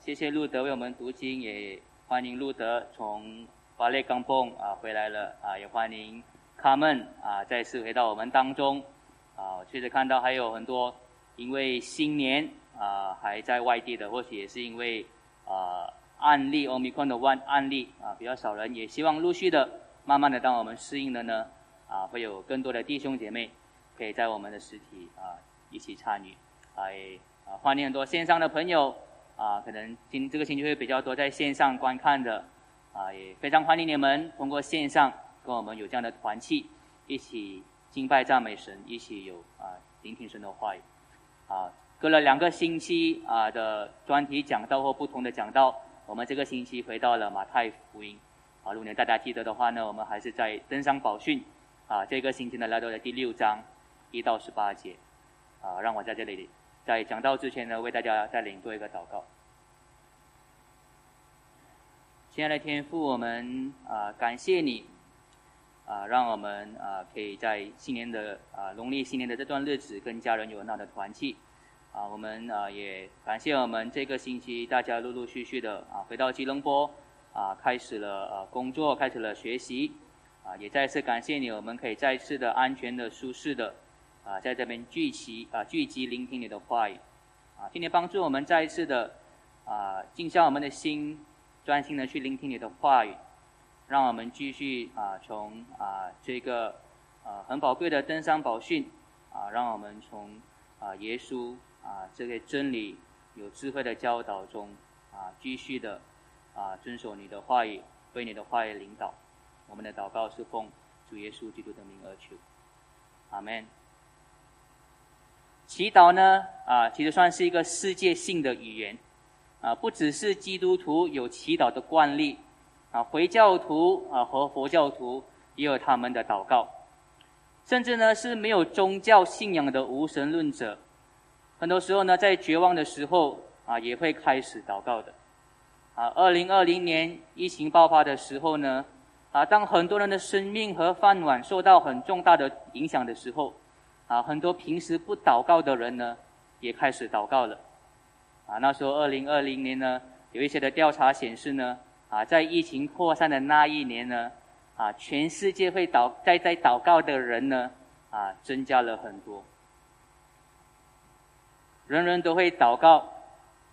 谢谢路德为我们读经，也欢迎路德从巴列冈蹦啊回来了啊，也欢迎卡门啊再次回到我们当中啊。确实看到还有很多因为新年啊还在外地的，或许也是因为啊案例欧米克的万案例啊比较少人，也希望陆续的慢慢的当我们适应了呢啊，会有更多的弟兄姐妹可以在我们的实体啊一起参与，来啊欢迎很多线上的朋友。啊，可能今这个星期会比较多在线上观看的，啊，也非常欢迎你们通过线上跟我们有这样的团契，一起敬拜赞美神，一起有啊聆听神的话语。啊，隔了两个星期啊的专题讲道或不同的讲道，我们这个星期回到了马太福音。啊，如果大家记得的话呢，我们还是在登山宝训，啊，这个星期呢来到了第六章一到十八节。啊，让我在这里。在讲道之前呢，为大家带领做一个祷告。亲爱的天父，我们啊感谢你啊，让我们啊可以在新年的啊农历新年的这段日子跟家人有那的团聚啊。我们啊也感谢我们这个星期大家陆陆续续的啊回到吉隆坡啊，开始了呃工作，开始了学习啊。也再次感谢你，我们可以再次的安全的、舒适的。啊，在这边聚集啊，聚集聆听你的话语，啊，今天帮助我们再一次的啊，静下我们的心，专心的去聆听你的话语，让我们继续啊，从啊这个啊很宝贵的登山宝训啊，让我们从啊耶稣啊这个真理有智慧的教导中啊，继续的啊遵守你的话语，为你的话语领导。我们的祷告是奉主耶稣基督的名而求，阿门。祈祷呢，啊，其实算是一个世界性的语言，啊，不只是基督徒有祈祷的惯例，啊，回教徒啊和佛教徒也有他们的祷告，甚至呢是没有宗教信仰的无神论者，很多时候呢在绝望的时候啊也会开始祷告的，啊，二零二零年疫情爆发的时候呢，啊，当很多人的生命和饭碗受到很重大的影响的时候。啊，很多平时不祷告的人呢，也开始祷告了。啊，那时候二零二零年呢，有一些的调查显示呢，啊，在疫情扩散的那一年呢，啊，全世界会祷在在祷告的人呢，啊，增加了很多。人人都会祷告，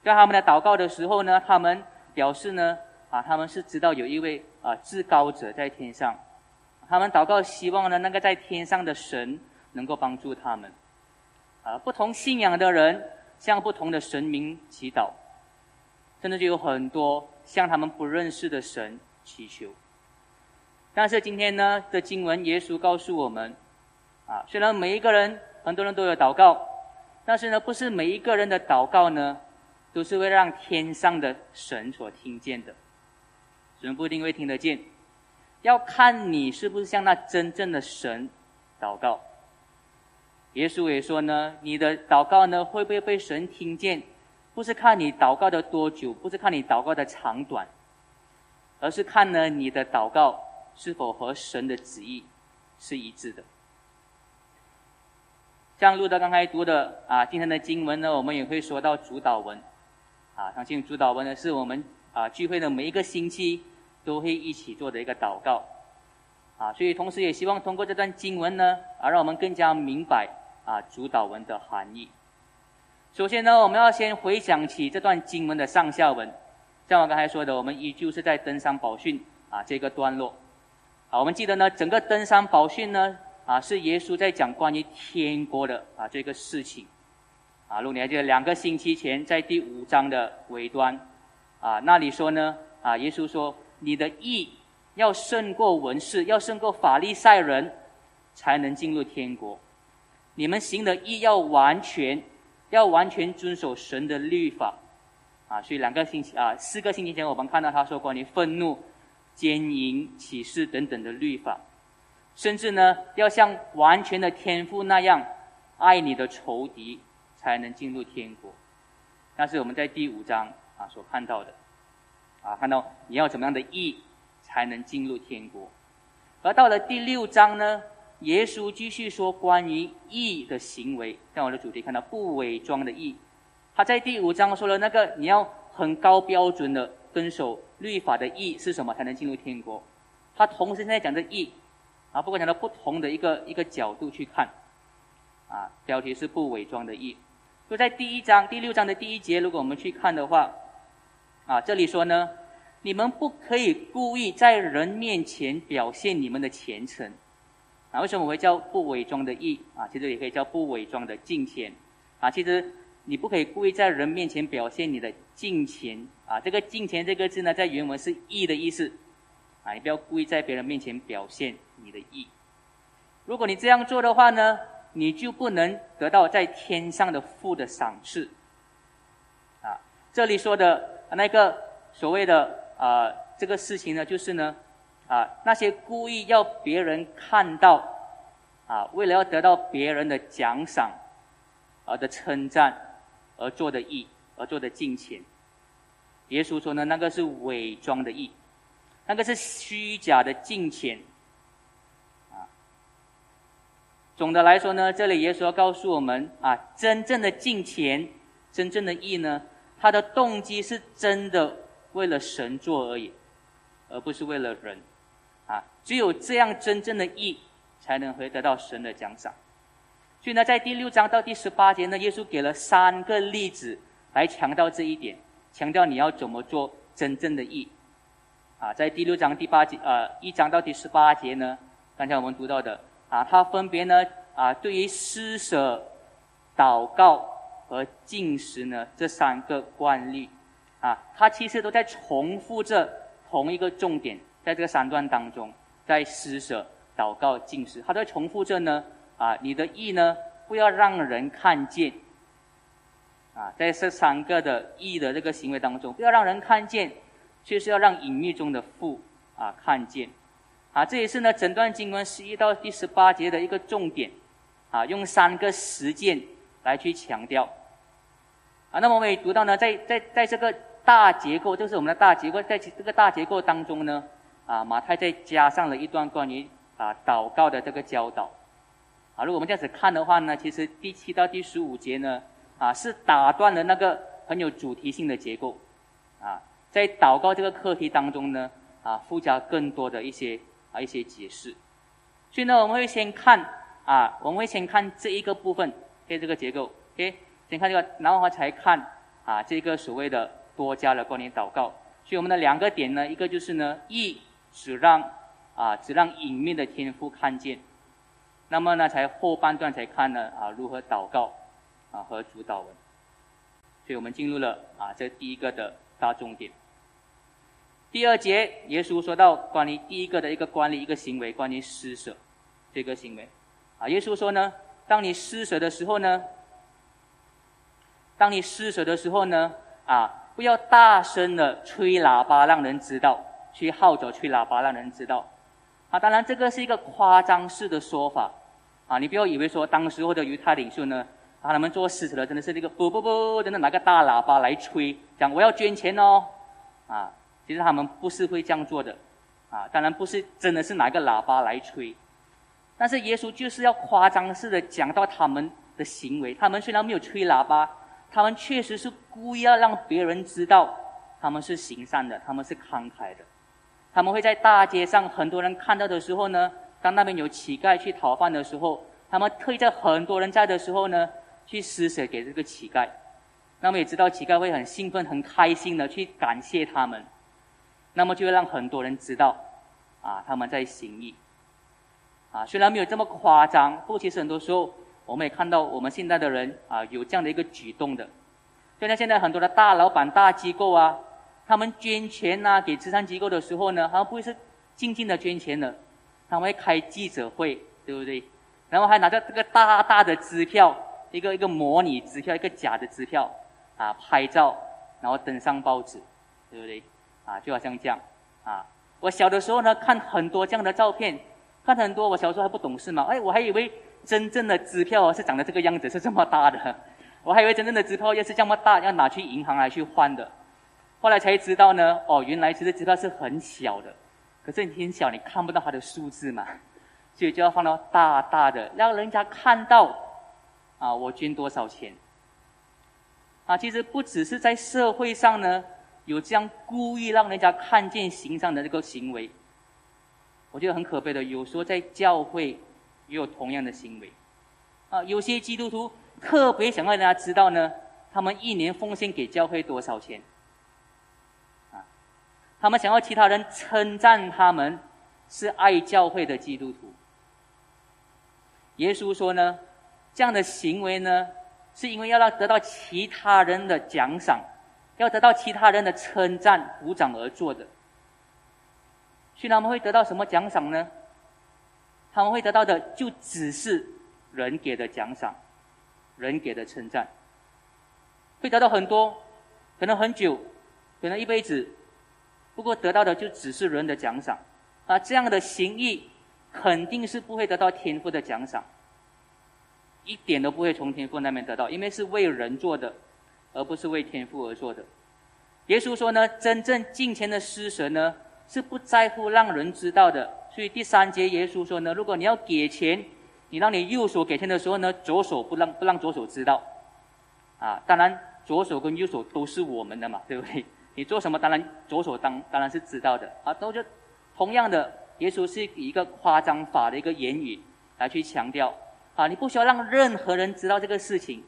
在他们的祷告的时候呢，他们表示呢，啊，他们是知道有一位啊至高者在天上，他们祷告希望呢，那个在天上的神。能够帮助他们，啊，不同信仰的人向不同的神明祈祷，甚至就有很多向他们不认识的神祈求。但是今天呢的经文，耶稣告诉我们，啊，虽然每一个人很多人都有祷告，但是呢，不是每一个人的祷告呢，都是会让天上的神所听见的，神不一定会听得见，要看你是不是向那真正的神祷告。耶稣也说呢，你的祷告呢会不会被神听见？不是看你祷告的多久，不是看你祷告的长短，而是看呢你的祷告是否和神的旨意是一致的。像路德刚才读的啊，今天的经文呢，我们也会说到主导文，啊，相信主导文呢是我们啊聚会的每一个星期都会一起做的一个祷告，啊，所以同时也希望通过这段经文呢，啊，让我们更加明白。啊，主导文的含义。首先呢，我们要先回想起这段经文的上下文。像我刚才说的，我们依旧是在登山宝训啊这个段落。好，我们记得呢，整个登山宝训呢，啊是耶稣在讲关于天国的啊这个事情。啊，如果你还记得两个星期前在第五章的尾端，啊那里说呢，啊耶稣说，你的意要胜过文士，要胜过法利赛人，才能进入天国。你们行的义要完全，要完全遵守神的律法，啊，所以两个星期啊，四个星期前我们看到他说关于愤怒、奸淫、启示等等的律法，甚至呢，要像完全的天父那样爱你的仇敌，才能进入天国。那是我们在第五章啊所看到的，啊，看到你要怎么样的义才能进入天国，而到了第六章呢？耶稣继续说关于义的行为，在我的主题看到不伪装的义。他在第五章说了那个你要很高标准的遵守律法的义是什么才能进入天国？他同时在讲的义，啊，不管讲到不同的一个一个角度去看，啊，标题是不伪装的义。就在第一章第六章的第一节，如果我们去看的话，啊，这里说呢，你们不可以故意在人面前表现你们的虔诚。啊，为什么我会叫不伪装的义？啊，其实也可以叫不伪装的敬虔。啊，其实你不可以故意在人面前表现你的敬虔。啊，这个敬虔这个字呢，在原文是义的意思。啊，你不要故意在别人面前表现你的义。如果你这样做的话呢？你就不能得到在天上的父的赏赐，啊，这里说的那个所谓的啊这个事情呢，就是呢，啊那些故意要别人看到，啊为了要得到别人的奖赏，而的称赞而做的义而做的敬虔，耶稣说呢，那个是伪装的义，那个是虚假的敬虔。总的来说呢，这里耶稣要告诉我们啊，真正的敬虔、真正的义呢，他的动机是真的为了神做而已，而不是为了人。只有这样真正的义，才能会得到神的奖赏。所以呢，在第六章到第十八节呢，耶稣给了三个例子来强调这一点，强调你要怎么做真正的义。啊，在第六章第八节，呃，一章到第十八节呢，刚才我们读到的。啊，他分别呢，啊，对于施舍、祷告和进食呢这三个惯例，啊，他其实都在重复着同一个重点，在这个三段当中，在施舍、祷告、进食，他在重复着呢，啊，你的意呢不要让人看见，啊，在这三个的意的这个行为当中，不要让人看见，却是要让隐秘中的父啊看见。啊，这也是呢，整段经文十一到第十八节的一个重点，啊，用三个实践来去强调。啊，那么我们也读到呢，在在在这个大结构，就是我们的大结构，在这个大结构当中呢，啊，马太再加上了一段关于啊祷告的这个教导。啊，如果我们这样子看的话呢，其实第七到第十五节呢，啊，是打断了那个很有主题性的结构。啊，在祷告这个课题当中呢，啊，附加更多的一些。啊，一些解释，所以呢，我们会先看啊，我们会先看这一个部分，对这个结构，OK，先看这个，然后才看啊，这个所谓的多加的关联祷告。所以我们的两个点呢，一个就是呢，一只让啊，只让隐秘的天赋看见，那么呢，才后半段才看呢啊，如何祷告啊和主导文。所以我们进入了啊，这第一个的大重点。第二节，耶稣说到关于第一个的一个管理一个行为，关于施舍这个行为，啊，耶稣说呢，当你施舍的时候呢，当你施舍的时候呢，啊，不要大声的吹喇叭让人知道，去号召吹喇叭让人知道，啊，当然这个是一个夸张式的说法，啊，你不要以为说当时候的犹太领袖呢，啊，他们做施舍的真的是那个不不不，真的拿个大喇叭来吹，讲我要捐钱哦，啊。其实他们不是会这样做的，啊，当然不是真的是拿个喇叭来吹，但是耶稣就是要夸张式的讲到他们的行为。他们虽然没有吹喇叭，他们确实是故意要让别人知道他们是行善的，他们是慷慨的。他们会在大街上，很多人看到的时候呢，当那边有乞丐去讨饭的时候，他们特意在很多人在的时候呢，去施舍给这个乞丐。那么也知道乞丐会很兴奋、很开心的去感谢他们。那么就会让很多人知道，啊，他们在行义，啊，虽然没有这么夸张，不过其实很多时候我们也看到我们现在的人啊有这样的一个举动的。就像现在很多的大老板、大机构啊，他们捐钱呐给慈善机构的时候呢，他们不会是静静的捐钱的，他们会开记者会，对不对？然后还拿着这个大大的支票，一个一个模拟支票，一个假的支票，啊，拍照，然后登上报纸，对不对？啊，就好像这样，啊，我小的时候呢，看很多这样的照片，看很多。我小时候还不懂事嘛，哎，我还以为真正的支票是长得这个样子，是这么大的，我还以为真正的支票要是这么大，要拿去银行来去换的。后来才知道呢，哦，原来其实支票是很小的，可是你很小，你看不到它的数字嘛，所以就要放到大大的，让人家看到，啊，我捐多少钱。啊，其实不只是在社会上呢。有这样故意让人家看见形象的这个行为，我觉得很可悲的。有时候在教会也有同样的行为，啊，有些基督徒特别想让大家知道呢，他们一年奉献给教会多少钱，他们想要其他人称赞他们是爱教会的基督徒。耶稣说呢，这样的行为呢，是因为要让得到其他人的奖赏。要得到其他人的称赞、鼓掌而做的，所以他们会得到什么奖赏呢？他们会得到的就只是人给的奖赏，人给的称赞，会得到很多，可能很久，可能一辈子，不过得到的就只是人的奖赏，啊，这样的行义肯定是不会得到天赋的奖赏，一点都不会从天赋那边得到，因为是为人做的。而不是为天赋而做的。耶稣说呢，真正敬虔的施舍呢，是不在乎让人知道的。所以第三节耶稣说呢，如果你要给钱，你让你右手给钱的时候呢，左手不让不让左手知道。啊，当然左手跟右手都是我们的嘛，对不对？你做什么，当然左手当当然是知道的。啊，都就同样的，耶稣是以一个夸张法的一个言语来去强调。啊，你不需要让任何人知道这个事情。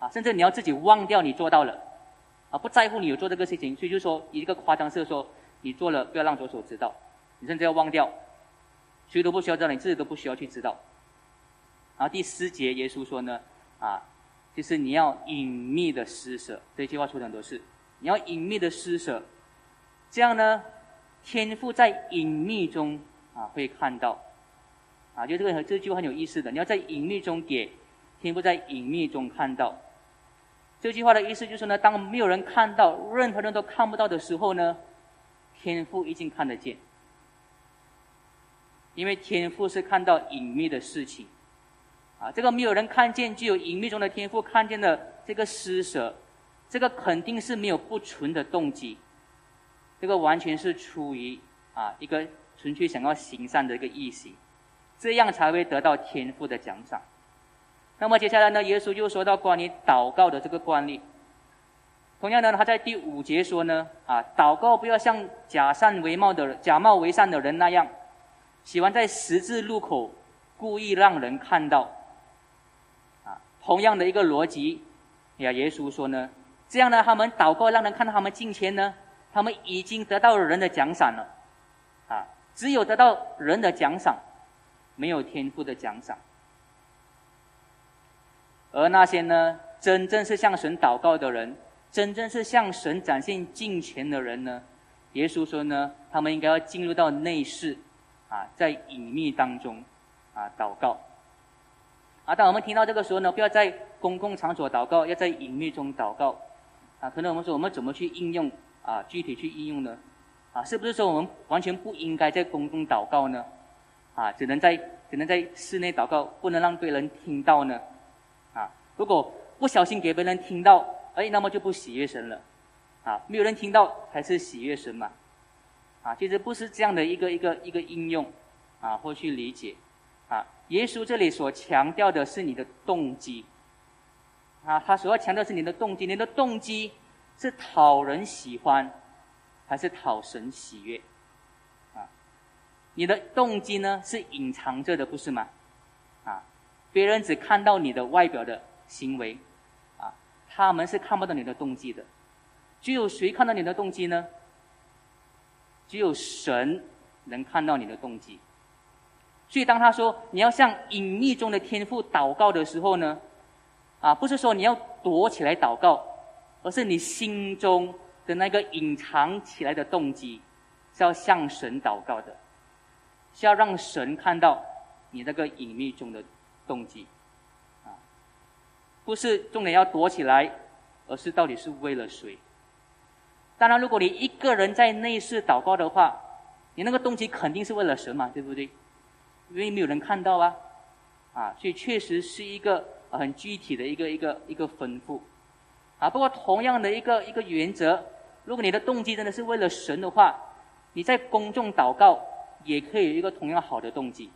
啊，甚至你要自己忘掉你做到了，啊，不在乎你有做这个事情，所以就说一个夸张式说你做了，不要让左手知道，你甚至要忘掉，谁都不需要知道，你自己都不需要去知道。然后第四节耶稣说呢，啊，就是你要隐秘的施舍，这句话说的很多次，你要隐秘的施舍，这样呢，天赋在隐秘中啊会看到，啊，就这个这句话很有意思的，你要在隐秘中给，天赋在隐秘中看到。这句话的意思就是呢，当没有人看到，任何人都看不到的时候呢，天父已经看得见。因为天父是看到隐秘的事情，啊，这个没有人看见，具有隐秘中的天赋看见的这个施舍，这个肯定是没有不纯的动机，这个完全是出于啊一个纯粹想要行善的一个意思，这样才会得到天赋的奖赏。那么接下来呢？耶稣又说到关于祷告的这个惯例。同样的，他在第五节说呢：啊，祷告不要像假善为貌的、假冒为善的人那样，喜欢在十字路口故意让人看到。啊，同样的一个逻辑，呀，耶稣说呢：这样呢，他们祷告让人看到他们进前呢，他们已经得到了人的奖赏了。啊，只有得到人的奖赏，没有天赋的奖赏。而那些呢，真正是向神祷告的人，真正是向神展现敬虔的人呢，耶稣说呢，他们应该要进入到内室，啊，在隐秘当中，啊，祷告。啊，当我们听到这个时候呢，不要在公共场所祷告，要在隐秘中祷告。啊，可能我们说我们怎么去应用啊，具体去应用呢？啊，是不是说我们完全不应该在公共祷告呢？啊，只能在只能在室内祷告，不能让别人听到呢？啊如果不小心给别人听到，哎，那么就不喜悦神了，啊，没有人听到才是喜悦神嘛，啊，其实不是这样的一个一个一个应用，啊，或去理解，啊，耶稣这里所强调的是你的动机，啊，他所要强调是你的动机，你的动机是讨人喜欢，还是讨神喜悦，啊，你的动机呢是隐藏着的，不是吗？啊，别人只看到你的外表的。行为，啊，他们是看不到你的动机的，只有谁看到你的动机呢？只有神能看到你的动机。所以当他说你要向隐秘中的天赋祷告的时候呢，啊，不是说你要躲起来祷告，而是你心中的那个隐藏起来的动机是要向神祷告的，是要让神看到你那个隐秘中的动机。啊不是重点要躲起来，而是到底是为了谁？当然，如果你一个人在内室祷告的话，你那个动机肯定是为了神嘛，对不对？因为没有人看到啊，啊，所以确实是一个很具体的一个一个一个吩咐，啊，不过同样的一个一个原则，如果你的动机真的是为了神的话，你在公众祷告也可以有一个同样好的动机。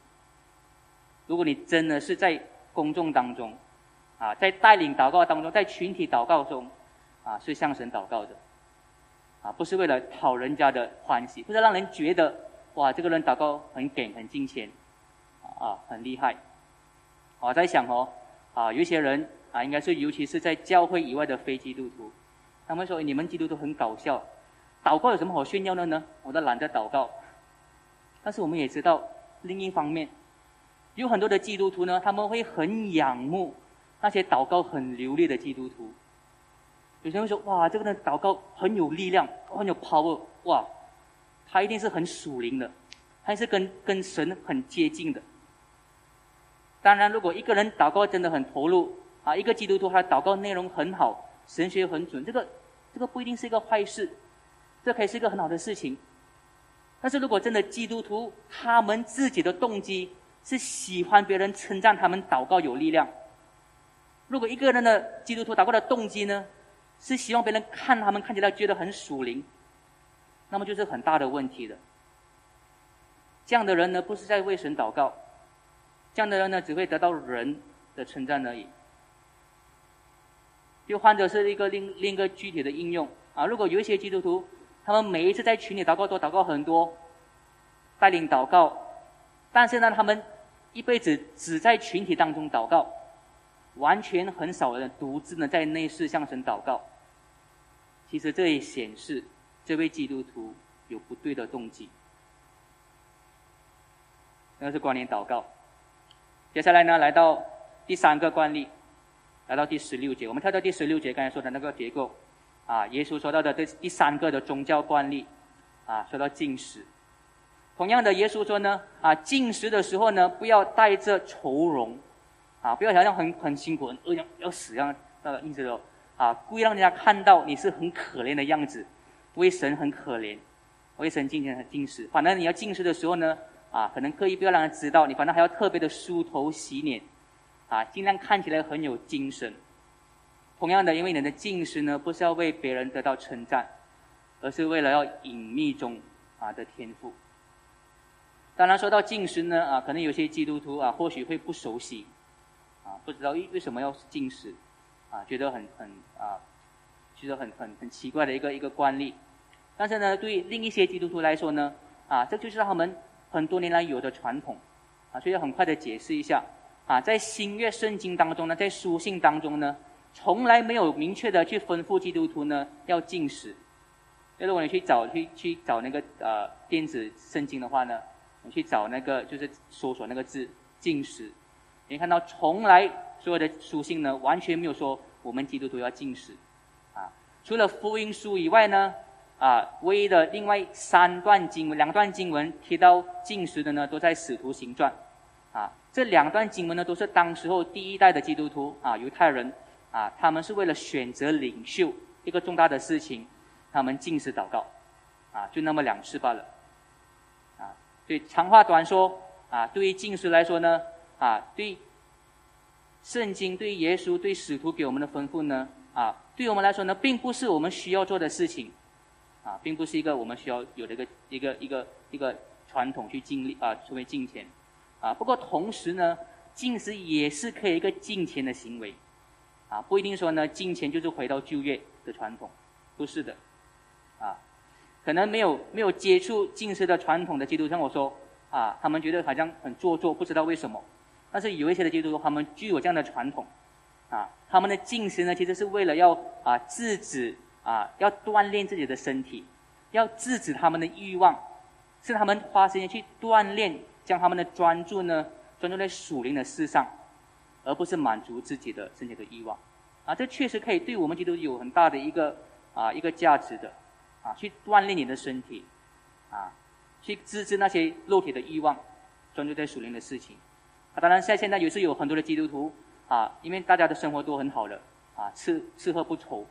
如果你真的是在公众当中。啊，在带领祷告当中，在群体祷告中，啊，是向神祷告的，啊，不是为了讨人家的欢喜，不是让人觉得哇，这个人祷告很给很金钱，啊，很厉害。我在想哦，啊，有一些人啊，应该是尤其是在教会以外的非基督徒，他们说你们基督徒很搞笑，祷告有什么好炫耀的呢？我都懒得祷告。但是我们也知道，另一方面，有很多的基督徒呢，他们会很仰慕那些祷告很流利的基督徒。有些人说：“哇，这个人祷告很有力量，很有 power，哇，他一定是很属灵的，还是跟跟神很接近的。”当然，如果一个人祷告真的很投入，啊，一个基督徒他祷告内容很好，神学很准，这个这个不一定是一个坏事，这可以是一个很好的事情。但是如果真的基督徒他们自己的动机是喜欢别人称赞他们祷告有力量，如果一个人的基督徒祷告的动机呢？是希望别人看他们看起来觉得很属灵，那么就是很大的问题的。这样的人呢，不是在为神祷告，这样的人呢，只会得到人的称赞而已。又或者是一个另另一个具体的应用啊，如果有一些基督徒，他们每一次在群里祷告都祷告很多，带领祷告，但是呢，他们一辈子只在群体当中祷告。完全很少人独自呢在内室向神祷告。其实这也显示这位基督徒有不对的动机。那是关联祷告。接下来呢，来到第三个惯例，来到第十六节。我们跳到第十六节，刚才说的那个结构，啊，耶稣说到的这第三个的宗教惯例，啊，说到进食。同样的，耶稣说呢，啊，进食的时候呢，不要带着愁容。啊，不要好像很很辛苦、很饿要要死一样那个意思哦。啊，故意让人家看到你是很可怜的样子，为神很可怜，为神今天很进食。反正你要进食的时候呢，啊，可能刻意不要让人知道，你反正还要特别的梳头洗脸，啊，尽量看起来很有精神。同样的，因为你的进食呢，不是要为别人得到称赞，而是为了要隐秘中啊的天赋。当然，说到进食呢，啊，可能有些基督徒啊，或许会不熟悉。啊，不知道为为什么要禁食，啊，觉得很很啊，觉得很很很奇怪的一个一个惯例。但是呢，对另一些基督徒来说呢，啊，这就是他们很多年来有的传统，啊，所以要很快的解释一下。啊，在新约圣经当中呢，在书信当中呢，从来没有明确的去吩咐基督徒呢要禁食。那如果你去找去去找那个呃电子圣经的话呢，你去找那个就是搜索那个字禁食。你看到，从来所有的书信呢，完全没有说我们基督徒要禁食，啊，除了福音书以外呢，啊，唯一的另外三段经文、两段经文提到禁食的呢，都在使徒行传，啊，这两段经文呢，都是当时候第一代的基督徒啊，犹太人，啊，他们是为了选择领袖一个重大的事情，他们禁食祷告，啊，就那么两次罢了，啊，所以长话短说，啊，对于禁食来说呢。啊，对圣经、对耶稣、对使徒给我们的吩咐呢，啊，对我们来说呢，并不是我们需要做的事情，啊，并不是一个我们需要有的一个一个一个一个传统去尽力啊，成为敬虔，啊，不过同时呢，进食也是可以一个敬虔的行为，啊，不一定说呢，敬虔就是回到旧约的传统，不是的，啊，可能没有没有接触进食的传统的基督徒，像我说，啊，他们觉得好像很做作，不知道为什么。但是有一些的基督徒，他们具有这样的传统，啊，他们的进食呢，其实是为了要啊制止啊，要锻炼自己的身体，要制止他们的欲望，是他们花时间去锻炼，将他们的专注呢专注在属灵的事上，而不是满足自己的身体的欲望，啊，这确实可以对我们基督有很大的一个啊一个价值的，啊，去锻炼你的身体，啊，去制止那些肉体的欲望，专注在属灵的事情。啊当然，在现在也是有很多的基督徒啊，因为大家的生活都很好了啊，吃吃喝不愁，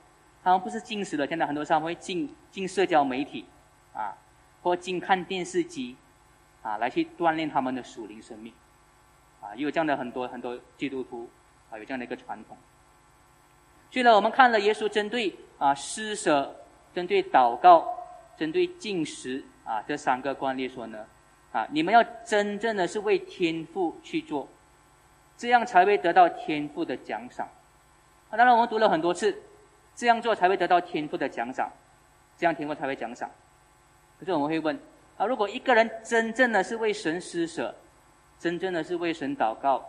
他们不是进食了，现在很多上会进进社交媒体啊，或进看电视机啊，来去锻炼他们的属灵生命啊，也有这样的很多很多基督徒啊，有这样的一个传统。所以呢，我们看了耶稣针对啊施舍、针对祷告、针对进食啊这三个惯例说呢。啊！你们要真正的是为天赋去做，这样才会得到天赋的奖赏。啊，当然我们读了很多次，这样做才会得到天赋的奖赏。这样天父才会奖赏。可是我们会问：啊，如果一个人真正的是为神施舍，真正的是为神祷告，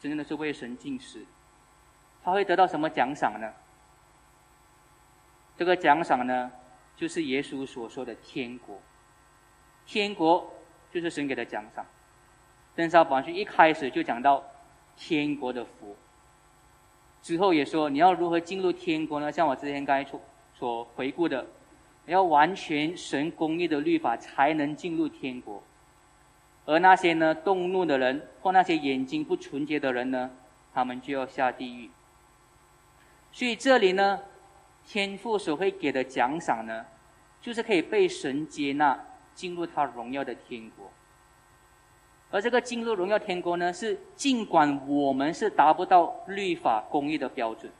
真正的是为神进食，他会得到什么奖赏呢？这个奖赏呢，就是耶稣所说的天国。天国就是神给的奖赏。登山宝训一开始就讲到天国的福，之后也说你要如何进入天国呢？像我之前刚才所所回顾的，你要完全神公义的律法才能进入天国，而那些呢动怒的人或那些眼睛不纯洁的人呢，他们就要下地狱。所以这里呢，天父所会给的奖赏呢，就是可以被神接纳进入他荣耀的天国。而这个进入荣耀天国呢，是尽管我们是达不到律法公义的标准，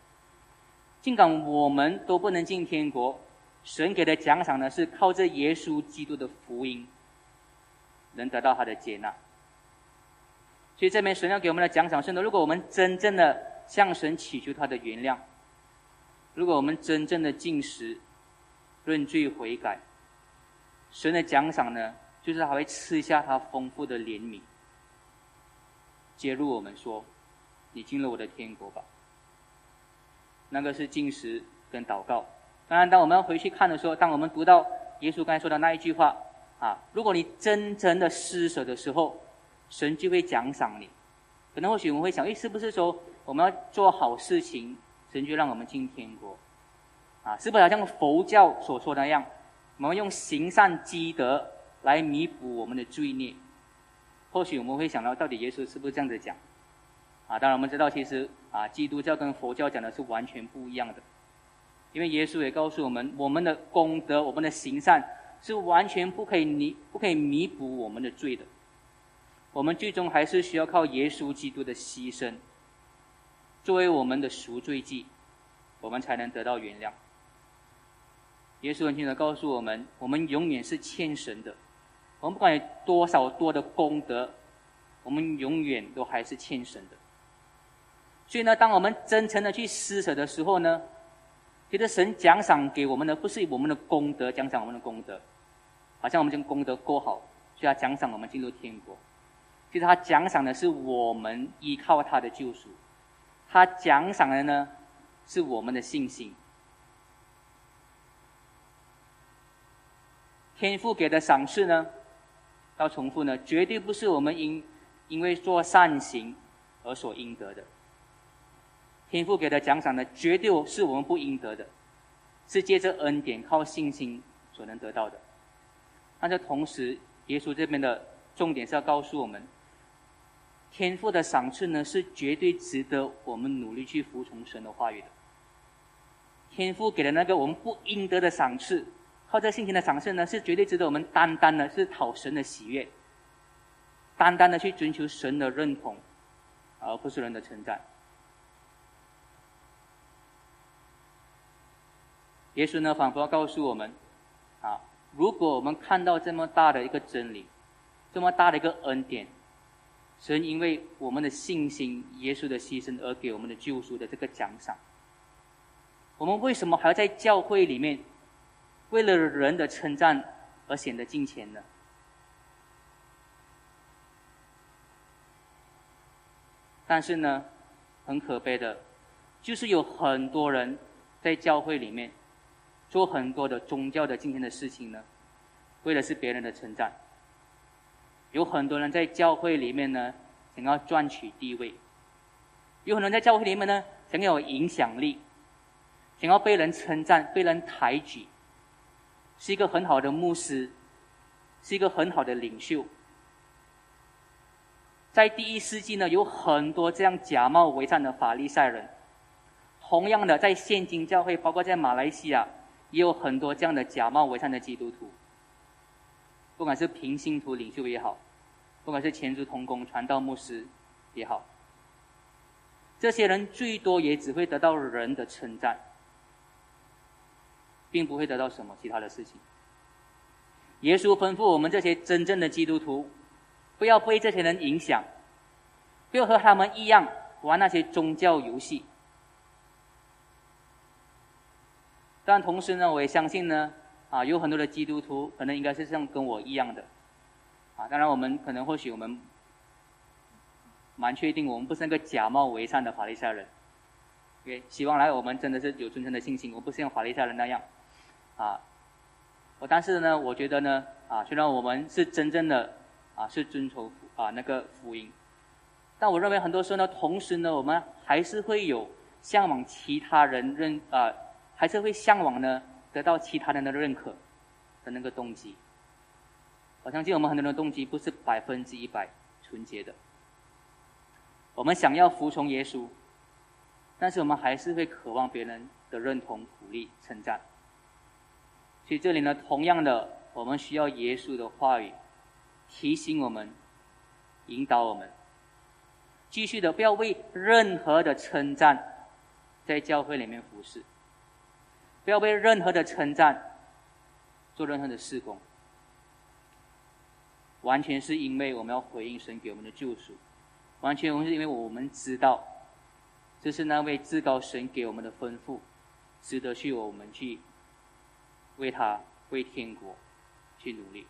尽管我们都不能进天国，神给的奖赏呢，是靠着耶稣基督的福音，能得到他的接纳。所以这边神要给我们的奖赏是呢，如果我们真正的向神祈求他的原谅，如果我们真正的进食、认罪悔改，神的奖赏呢？就是他会吃下他丰富的怜悯，接入我们说：“你进了我的天国吧。”那个是进食跟祷告。当然，当我们要回去看的时候，当我们读到耶稣刚才说的那一句话啊，如果你真正的施舍的时候，神就会奖赏你。可能或许我们会想：诶，是不是说我们要做好事情，神就让我们进天国？啊，是不是好像佛教所说的那样，我们用行善积德？来弥补我们的罪孽，或许我们会想到，到底耶稣是不是这样子讲？啊，当然我们知道，其实啊，基督教跟佛教讲的是完全不一样的，因为耶稣也告诉我们，我们的功德、我们的行善是完全不可以弥、不可以弥补我们的罪的，我们最终还是需要靠耶稣基督的牺牲，作为我们的赎罪祭，我们才能得到原谅。耶稣很清楚告诉我们，我们永远是欠神的。我们不管有多少多的功德，我们永远都还是欠神的。所以呢，当我们真诚的去施舍的时候呢，其实神奖赏给我们的不是我们的功德，奖赏我们的功德，好像我们这个功德够好，所以他奖赏我们进入天国。其实他奖赏的是我们依靠他的救赎，他奖赏的呢是我们的信心。天父给的赏赐呢？要重复呢，绝对不是我们因因为做善行而所应得的。天父给的奖赏呢，绝对是我们不应得的，是借着恩典靠信心所能得到的。但是同时，耶稣这边的重点是要告诉我们，天父的赏赐呢，是绝对值得我们努力去服从神的话语的。天父给的那个我们不应得的赏赐。靠这信心的赏赐呢，是绝对值得我们单单的是讨神的喜悦，单单的去追求神的认同，而不是人的称赞。耶稣呢，仿佛要告诉我们：啊，如果我们看到这么大的一个真理，这么大的一个恩典，神因为我们的信心、耶稣的牺牲而给我们的救赎的这个奖赏，我们为什么还要在教会里面？为了人的称赞而显得金钱的，但是呢，很可悲的，就是有很多人在教会里面做很多的宗教的金钱的事情呢，为的是别人的称赞。有很多人在教会里面呢，想要赚取地位；有很多人在教会里面呢，想要有影响力，想要被人称赞、被人抬举。是一个很好的牧师，是一个很好的领袖。在第一世纪呢，有很多这样假冒伪善的法利赛人。同样的，在现今教会，包括在马来西亚，也有很多这样的假冒伪善的基督徒。不管是平信徒领袖也好，不管是前主同工传道牧师也好，这些人最多也只会得到人的称赞。并不会得到什么其他的事情。耶稣吩咐我们这些真正的基督徒，不要被这些人影响，不要和他们一样玩那些宗教游戏。但同时呢，我也相信呢，啊，有很多的基督徒可能应该是像跟我一样的，啊，当然我们可能或许我们蛮确定，我们不是那个假冒伪善的法利赛人。OK，希望来我们真的是有真诚的信心，我不是像法利赛人那样，啊，我但是呢，我觉得呢，啊，虽然我们是真正的啊是遵从啊那个福音，但我认为很多时候呢，同时呢，我们还是会有向往其他人认啊。还是会向往呢，得到其他人的认可的那个动机。我相信我们很多人的动机不是百分之一百纯洁的。我们想要服从耶稣，但是我们还是会渴望别人的认同、鼓励、称赞。所以这里呢，同样的，我们需要耶稣的话语提醒我们、引导我们，继续的不要为任何的称赞在教会里面服侍。不要被任何的称赞做任何的事工，完全是因为我们要回应神给我们的救赎，完全是因为我们知道这是那位至高神给我们的吩咐，值得去我们去为他为天国去努力。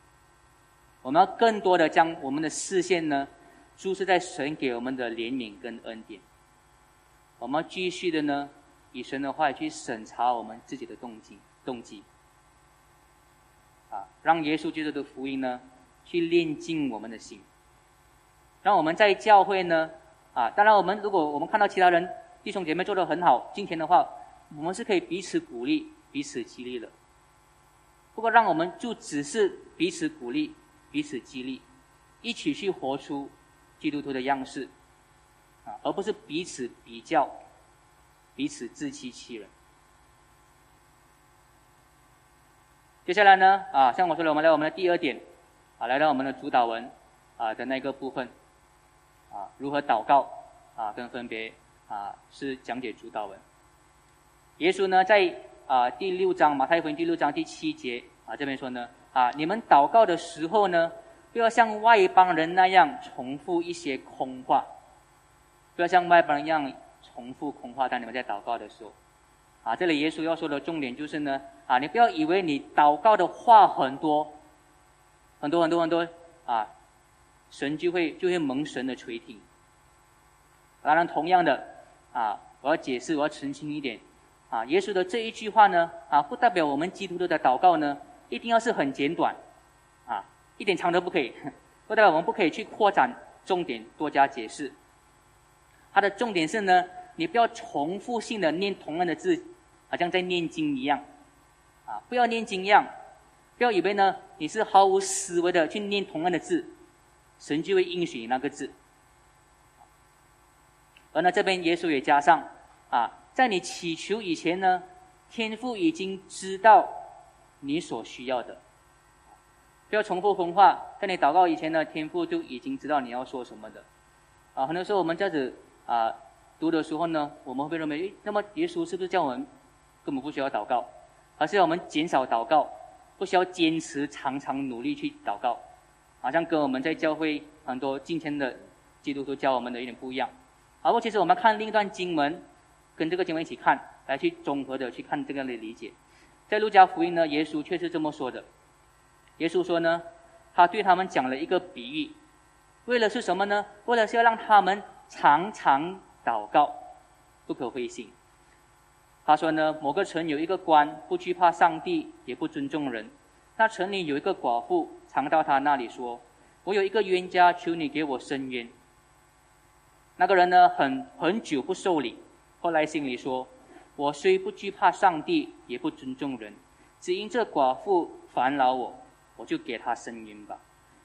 我们要更多的将我们的视线呢注视在神给我们的怜悯跟恩典，我们要继续的呢。以神的话去审查我们自己的动机，动机，啊，让耶稣基督的福音呢，去炼净我们的心，让我们在教会呢，啊，当然我们如果我们看到其他人弟兄姐妹做的很好，今天的话，我们是可以彼此鼓励、彼此激励的。不过，让我们就只是彼此鼓励、彼此激励，一起去活出基督徒的样式，啊，而不是彼此比较。彼此自欺欺人。接下来呢，啊，像我说的，我们来我们的第二点，啊，来到我们的主导文，啊的那个部分，啊，如何祷告，啊，跟分别，啊，是讲解主导文。耶稣呢，在啊第六章马太福音第六章第七节，啊这边说呢，啊，你们祷告的时候呢，不要像外邦人那样重复一些空话，不要像外邦人一样。重复空话，当你们在祷告的时候，啊，这里耶稣要说的重点就是呢，啊，你不要以为你祷告的话很多，很多很多很多，啊，神就会就会蒙神的垂听。当然，同样的，啊，我要解释，我要澄清一点，啊，耶稣的这一句话呢，啊，不代表我们基督徒的祷告呢，一定要是很简短，啊，一点长都不可以，不代表我们不可以去扩展重点，多加解释。它的重点是呢。你不要重复性的念同样的字，好像在念经一样，啊，不要念经一样，不要以为呢你是毫无思维的去念同样的字，神就会应许你那个字。而呢这边耶稣也加上，啊，在你祈求以前呢，天父已经知道你所需要的，不要重复空话，在你祷告以前呢，天父就已经知道你要说什么的，啊，很多时候我们这样子啊。读的时候呢，我们会认为，诶，那么耶稣是不是叫我们根本不需要祷告，而是要我们减少祷告，不需要坚持常常努力去祷告，好像跟我们在教会很多今天的基督徒教我们的有点不一样。好，过其实我们看另一段经文，跟这个经文一起看，来去综合的去看这个的理解。在路加福音呢，耶稣却是这么说的。耶稣说呢，他对他们讲了一个比喻，为了是什么呢？为了是要让他们常常。祷告，不可灰心。他说呢，某个城有一个官，不惧怕上帝，也不尊重人。那城里有一个寡妇，常到他那里说：“我有一个冤家，求你给我伸冤。”那个人呢，很很久不受理，后来心里说：“我虽不惧怕上帝，也不尊重人，只因这寡妇烦扰我，我就给她伸冤吧，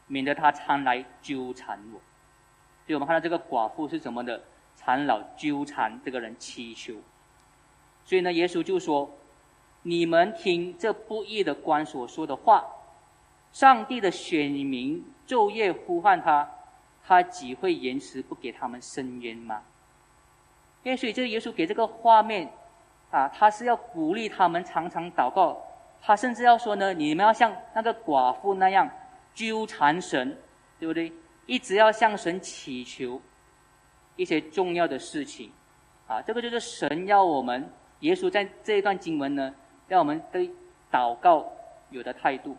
免得她常来纠缠我。”所以我们看到这个寡妇是怎么的？缠老纠缠这个人祈求，所以呢，耶稣就说：“你们听这不义的官所说的话，上帝的选民昼夜呼唤他，他岂会延迟不给他们伸冤吗？”因为所以这个耶稣给这个画面，啊，他是要鼓励他们常常祷告，他甚至要说呢：“你们要像那个寡妇那样纠缠神，对不对？一直要向神祈求。”一些重要的事情，啊，这个就是神要我们，耶稣在这一段经文呢，让我们对祷告有的态度。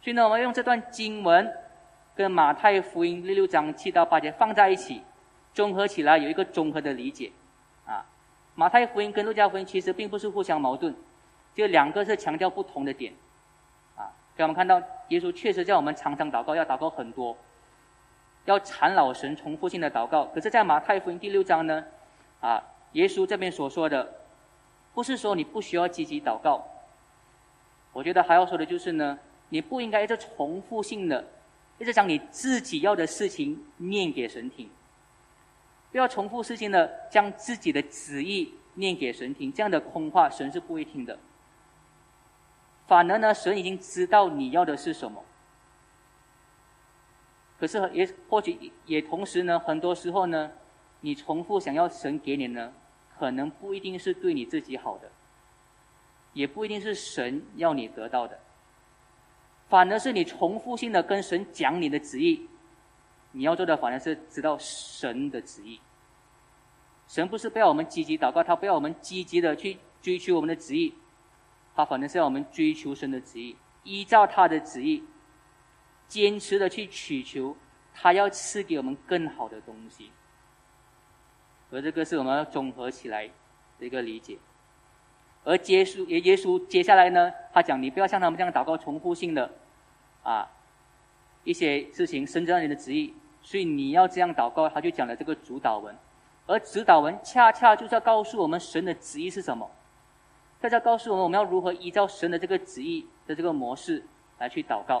所以呢，我们用这段经文跟马太福音六六章七到八节放在一起，综合起来有一个综合的理解。啊，马太福音跟路加福音其实并不是互相矛盾，这两个是强调不同的点。啊，给我们看到耶稣确实叫我们常常祷告，要祷告很多，要缠老神重复性的祷告。可是，在马太福音第六章呢，啊，耶稣这边所说的，不是说你不需要积极祷告。我觉得还要说的就是呢。你不应该一直重复性的，一直将你自己要的事情念给神听。不要重复事情的将自己的旨意念给神听，这样的空话神是不会听的。反而呢，神已经知道你要的是什么。可是也或许也同时呢，很多时候呢，你重复想要神给你呢，可能不一定是对你自己好的，也不一定是神要你得到的。反而是你重复性的跟神讲你的旨意，你要做的反而是知道神的旨意。神不是不要我们积极祷告，他不要我们积极的去追求我们的旨意，他反正是要我们追求神的旨意，依照他的旨意，坚持的去祈求，他要赐给我们更好的东西。而这个是我们要综合起来的一个理解。而耶稣也耶稣接下来呢，他讲你不要像他们这样祷告重复性的，啊，一些事情，深知到你的旨意，所以你要这样祷告。他就讲了这个主导文，而指导文恰恰就是要告诉我们神的旨意是什么，在这告诉我们我们要如何依照神的这个旨意的这个模式来去祷告。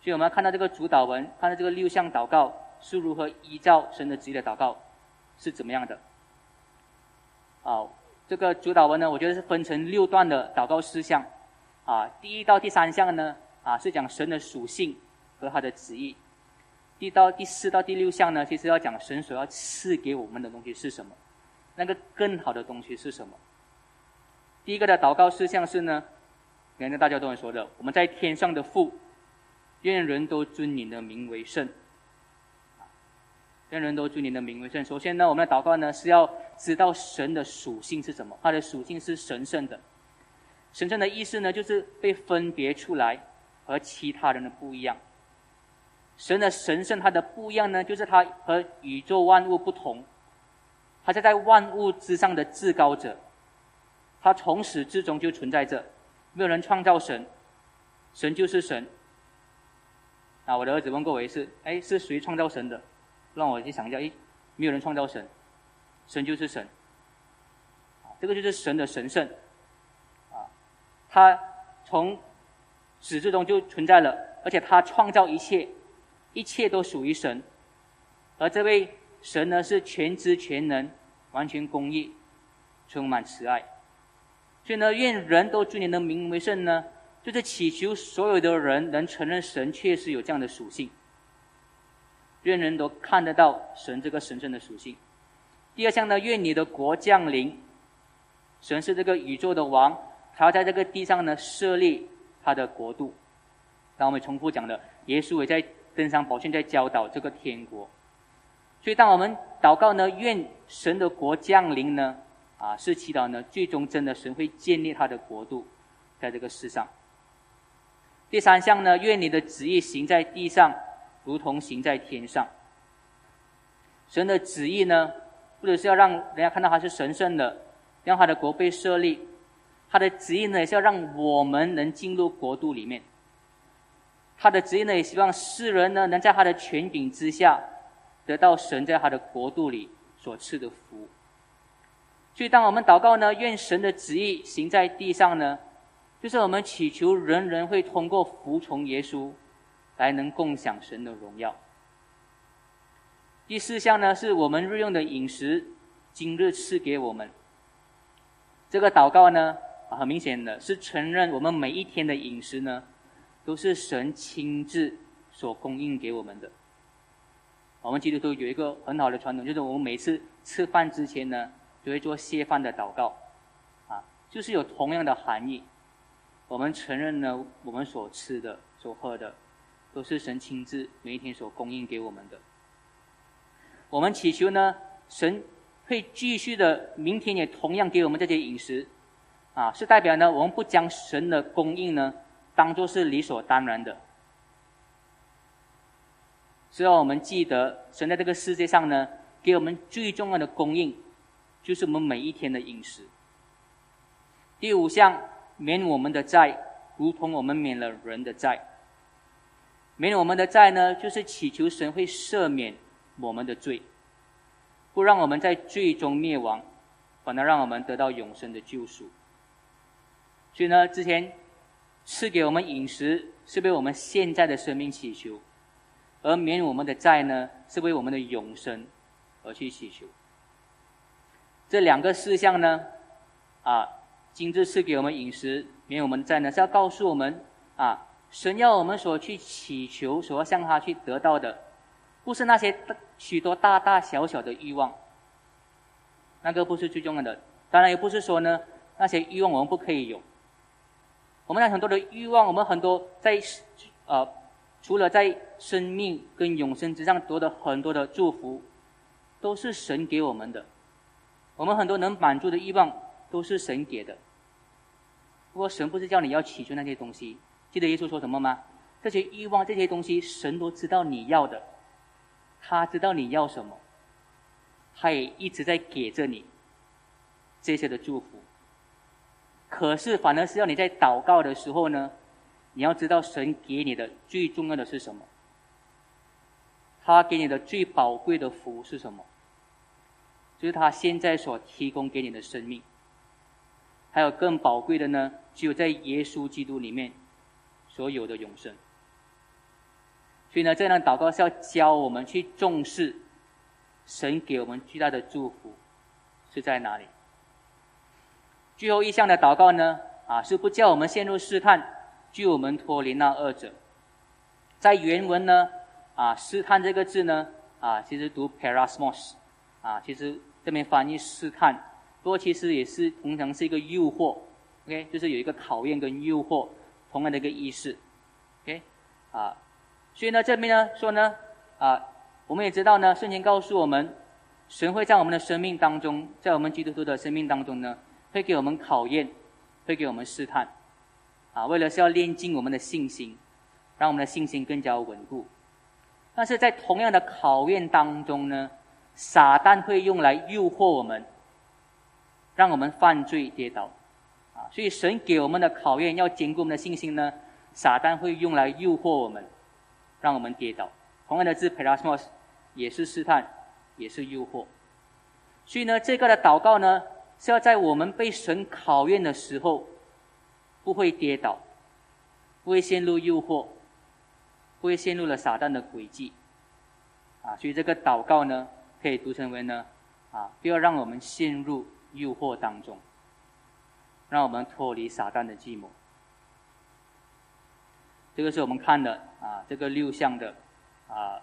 所以我们要看到这个主导文，看到这个六项祷告是如何依照神的旨意的祷告是怎么样的，好。这个主导文呢，我觉得是分成六段的祷告事项，啊，第一到第三项呢，啊是讲神的属性和他的旨意；第到第四到第六项呢，其实要讲神所要赐给我们的东西是什么，那个更好的东西是什么。第一个的祷告事项是呢，原来大家都会说的，我们在天上的父，愿人都尊你的名为圣。愿人都尊你的名为圣。首先呢，我们的祷告呢是要知道神的属性是什么。它的属性是神圣的。神圣的意思呢，就是被分别出来，和其他人的不一样。神的神圣，它的不一样呢，就是它和宇宙万物不同。它是在万物之上的至高者。它从始至终就存在着，没有人创造神，神就是神。啊，我的儿子问过我一次，哎，是谁创造神的？让我去想一下，哎，没有人创造神，神就是神，这个就是神的神圣，啊，他从始至终就存在了，而且他创造一切，一切都属于神，而这位神呢是全知全能，完全公义，充满慈爱，所以呢，愿人都尊你的名为圣呢，就是祈求所有的人能承认神确实有这样的属性。愿人都看得到神这个神圣的属性。第二项呢，愿你的国降临。神是这个宇宙的王，他要在这个地上呢设立他的国度。当我们重复讲的，耶稣也在登上宝剑，在教导这个天国。所以，当我们祷告呢，愿神的国降临呢，啊，是祈祷呢，最终真的神会建立他的国度，在这个世上。第三项呢，愿你的旨意行在地上。如同行在天上，神的旨意呢，不只是要让人家看到他是神圣的，让他的国被设立。他的旨意呢，也是要让我们能进入国度里面。他的旨意呢，也希望世人呢，能在他的权柄之下，得到神在他的国度里所赐的福。所以，当我们祷告呢，愿神的旨意行在地上呢，就是我们祈求人人会通过服从耶稣。来能共享神的荣耀。第四项呢，是我们日用的饮食，今日赐给我们。这个祷告呢，很明显的是承认我们每一天的饮食呢，都是神亲自所供应给我们的。我们基督徒有一个很好的传统，就是我们每次吃饭之前呢，就会做谢饭的祷告，啊，就是有同样的含义。我们承认呢，我们所吃的、所喝的。都是神亲自每一天所供应给我们的。我们祈求呢，神会继续的，明天也同样给我们这些饮食，啊，是代表呢，我们不将神的供应呢，当做是理所当然的。只要我们记得，神在这个世界上呢，给我们最重要的供应，就是我们每一天的饮食。第五项，免我们的债，如同我们免了人的债。免我们的债呢，就是祈求神会赦免我们的罪，不让我们在罪中灭亡，反而让我们得到永生的救赎。所以呢，之前赐给我们饮食，是为我们现在的生命祈求。而免我们的债呢，是为我们的永生而去祈求。这两个事项呢，啊，今日赐给我们饮食，免我们债呢，是要告诉我们啊，神要我们所去祈求、所要向他去得到的，不是那些许多大大小小的欲望，那个不是最重要的。当然，也不是说呢，那些欲望我们不可以有。我们有很多的欲望，我们很多在呃。除了在生命跟永生之上得的很多的祝福，都是神给我们的。我们很多能满足的欲望都是神给的。不过神不是叫你要祈求那些东西，记得耶稣说什么吗？这些欲望、这些东西，神都知道你要的，他知道你要什么，他也一直在给着你这些的祝福。可是反而是要你在祷告的时候呢？你要知道，神给你的最重要的是什么？他给你的最宝贵的福是什么？就是他现在所提供给你的生命。还有更宝贵的呢，只有在耶稣基督里面所有的永生。所以呢，这样的祷告是要教我们去重视神给我们巨大的祝福是在哪里。最后一项的祷告呢，啊，是不叫我们陷入试探。救我们脱离那二者，在原文呢，啊，试探这个字呢，啊，其实读 parasmos，啊，其实这边翻译试探，不过其实也是通常是一个诱惑，OK，就是有一个考验跟诱惑同样的一个意思，OK，啊，所以呢，这边呢说呢，啊，我们也知道呢，圣经告诉我们，神会在我们的生命当中，在我们基督徒的生命当中呢，会给我们考验，会给我们试探。啊，为了是要练尽我们的信心，让我们的信心更加稳固。但是在同样的考验当中呢，撒旦会用来诱惑我们，让我们犯罪跌倒。啊，所以神给我们的考验要坚固我们的信心呢，撒旦会用来诱惑我们，让我们跌倒。同样的字 “parasmos” 也是试探，也是诱惑。所以呢，这个的祷告呢，是要在我们被神考验的时候。不会跌倒，不会陷入诱惑，不会陷入了撒旦的诡计，啊，所以这个祷告呢，可以读成为呢，啊，不要让我们陷入诱惑当中，让我们脱离撒旦的计谋。这个是我们看的啊，这个六项的啊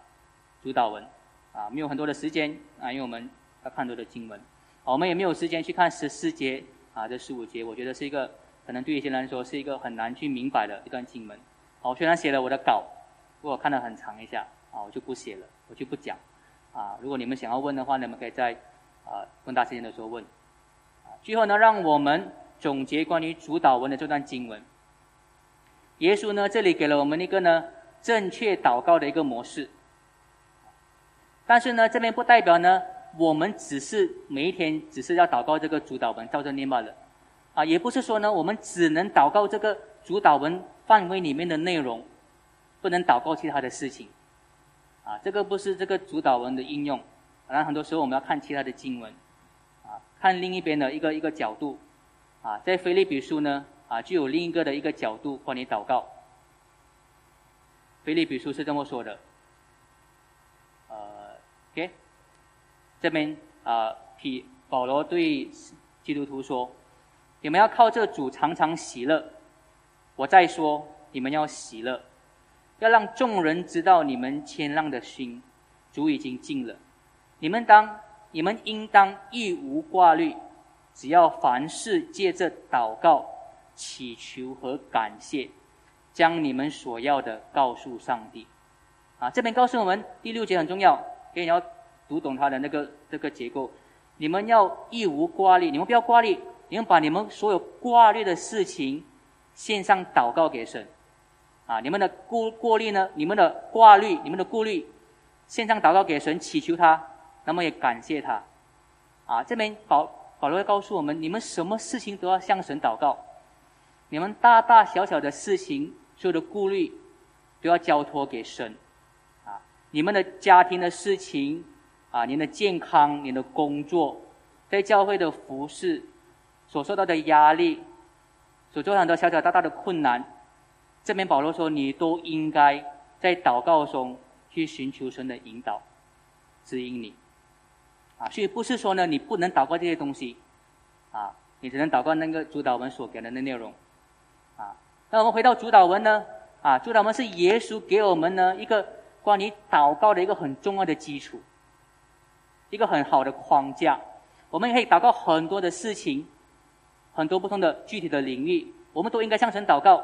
主导文，啊，没有很多的时间啊，因为我们要看多的经文，我们也没有时间去看十四节啊，这十五节，我觉得是一个。可能对一些人来说是一个很难去明白的一段经文。好，我虽然写了我的稿，不过看得很长一下，啊，我就不写了，我就不讲。啊，如果你们想要问的话，你们可以在啊问答时间的时候问。啊，最后呢，让我们总结关于主导文的这段经文。耶稣呢，这里给了我们一个呢正确祷告的一个模式。但是呢，这边不代表呢，我们只是每一天只是要祷告这个主导文，照着念罢了。啊，也不是说呢，我们只能祷告这个主导文范围里面的内容，不能祷告其他的事情。啊，这个不是这个主导文的应用。当然，很多时候我们要看其他的经文，啊，看另一边的一个一个角度。啊，在菲利比书呢，啊，就有另一个的一个角度关于祷告。菲利比书是这么说的。呃，OK，这边啊，提保罗对基督徒说。你们要靠这主常常喜乐。我再说，你们要喜乐，要让众人知道你们谦让的心，主已经尽了。你们当，你们应当一无挂虑，只要凡事借着祷告、祈求和感谢，将你们所要的告诉上帝。啊，这边告诉我们第六节很重要，给你要读懂它的那个这个结构。你们要一无挂虑，你们不要挂虑。你们把你们所有挂虑的事情献上祷告给神，啊，你们的顾过虑呢，你们的挂虑，你们的顾虑，献上祷告给神，祈求他，那么也感谢他，啊，这边保保罗告诉我们，你们什么事情都要向神祷告，你们大大小小的事情，所有的顾虑，都要交托给神，啊，你们的家庭的事情，啊，您的健康，您的工作，在教会的服饰。所受到的压力，所做很多小小大大的困难，这边保罗说，你都应该在祷告中去寻求神的引导，指引你。啊，所以不是说呢，你不能祷告这些东西，啊，你只能祷告那个主导文所给的那内容。啊，那我们回到主导文呢，啊，主导文是耶稣给我们呢一个关于祷告的一个很重要的基础，一个很好的框架，我们可以祷告很多的事情。很多不同的具体的领域，我们都应该向神祷告。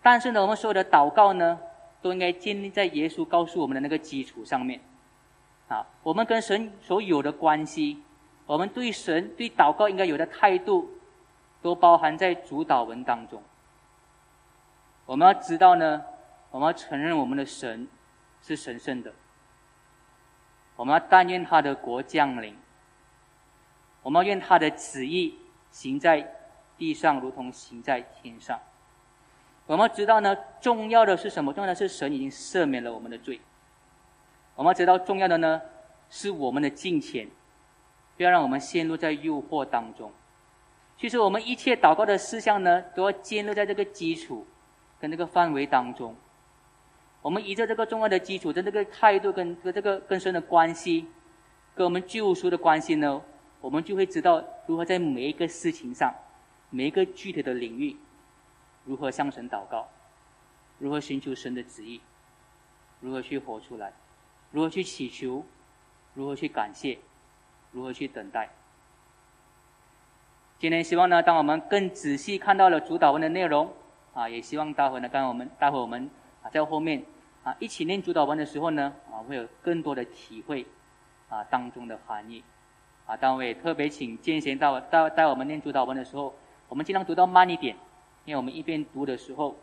但是呢，我们所有的祷告呢，都应该建立在耶稣告诉我们的那个基础上面。啊，我们跟神所有的关系，我们对神对祷告应该有的态度，都包含在主导文当中。我们要知道呢，我们要承认我们的神是神圣的。我们要但愿他的国降临。我们要愿他的旨意。行在地上，如同行在天上。我们知道呢，重要的是什么？重要的是神已经赦免了我们的罪。我们知道重要的呢，是我们的金钱，不要让我们陷入在诱惑当中。其实我们一切祷告的事项呢，都要建立在这个基础跟这个范围当中。我们依着这个重要的基础，的这个态度跟跟这个更深的关系，跟我们救赎的关系呢？我们就会知道如何在每一个事情上，每一个具体的领域，如何向神祷告，如何寻求神的旨意，如何去活出来，如何去祈求，如何去感谢，如何去等待。今天希望呢，当我们更仔细看到了主导文的内容，啊，也希望待会呢，刚我们待会我们啊在后面啊一起念主导文的时候呢，啊会有更多的体会啊当中的含义。啊，当我也特别请建贤到带带我们念主导文的时候，我们尽量读到慢一点，因为我们一边读的时候，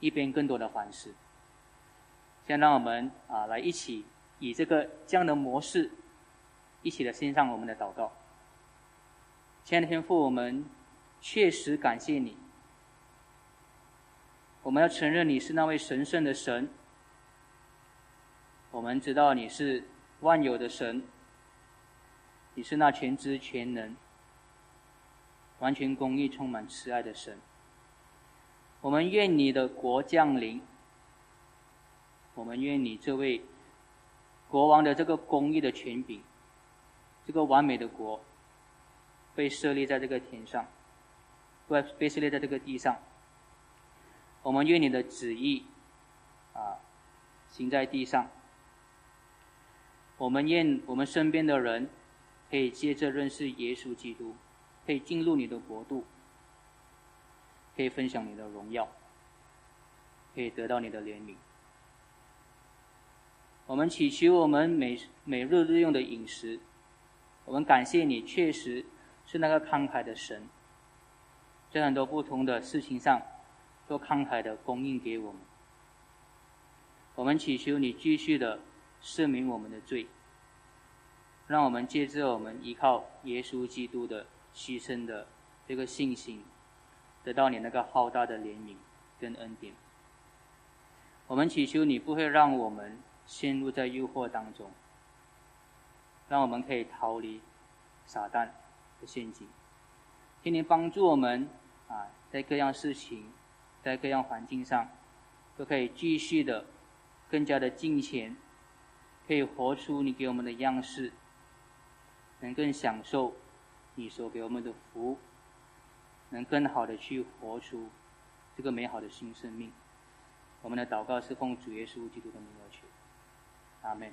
一边更多的反思。先让我们啊来一起以这个这样的模式，一起的献上我们的祷告。亲爱的天父，我们确实感谢你。我们要承认你是那位神圣的神。我们知道你是万有的神。你是那全知全能、完全公义、充满慈爱的神。我们愿你的国降临。我们愿你这位国王的这个公义的权柄，这个完美的国，被设立在这个天上，被被设立在这个地上。我们愿你的旨意，啊，行在地上。我们愿我们身边的人。可以接着认识耶稣基督，可以进入你的国度，可以分享你的荣耀，可以得到你的怜悯。我们祈求我们每每日日用的饮食，我们感谢你，确实是那个慷慨的神，在很多不同的事情上，做慷慨的供应给我们。我们祈求你继续的赦免我们的罪。让我们借着我们依靠耶稣基督的牺牲的这个信心，得到你那个浩大的怜悯跟恩典。我们祈求你不会让我们陷入在诱惑当中，让我们可以逃离撒旦的陷阱。请您帮助我们啊，在各样事情，在各样环境上，都可以继续的更加的敬虔，可以活出你给我们的样式。能更享受你所给我们的福，能更好的去活出这个美好的新生命。我们的祷告是奉主耶稣基督的名而求，阿门。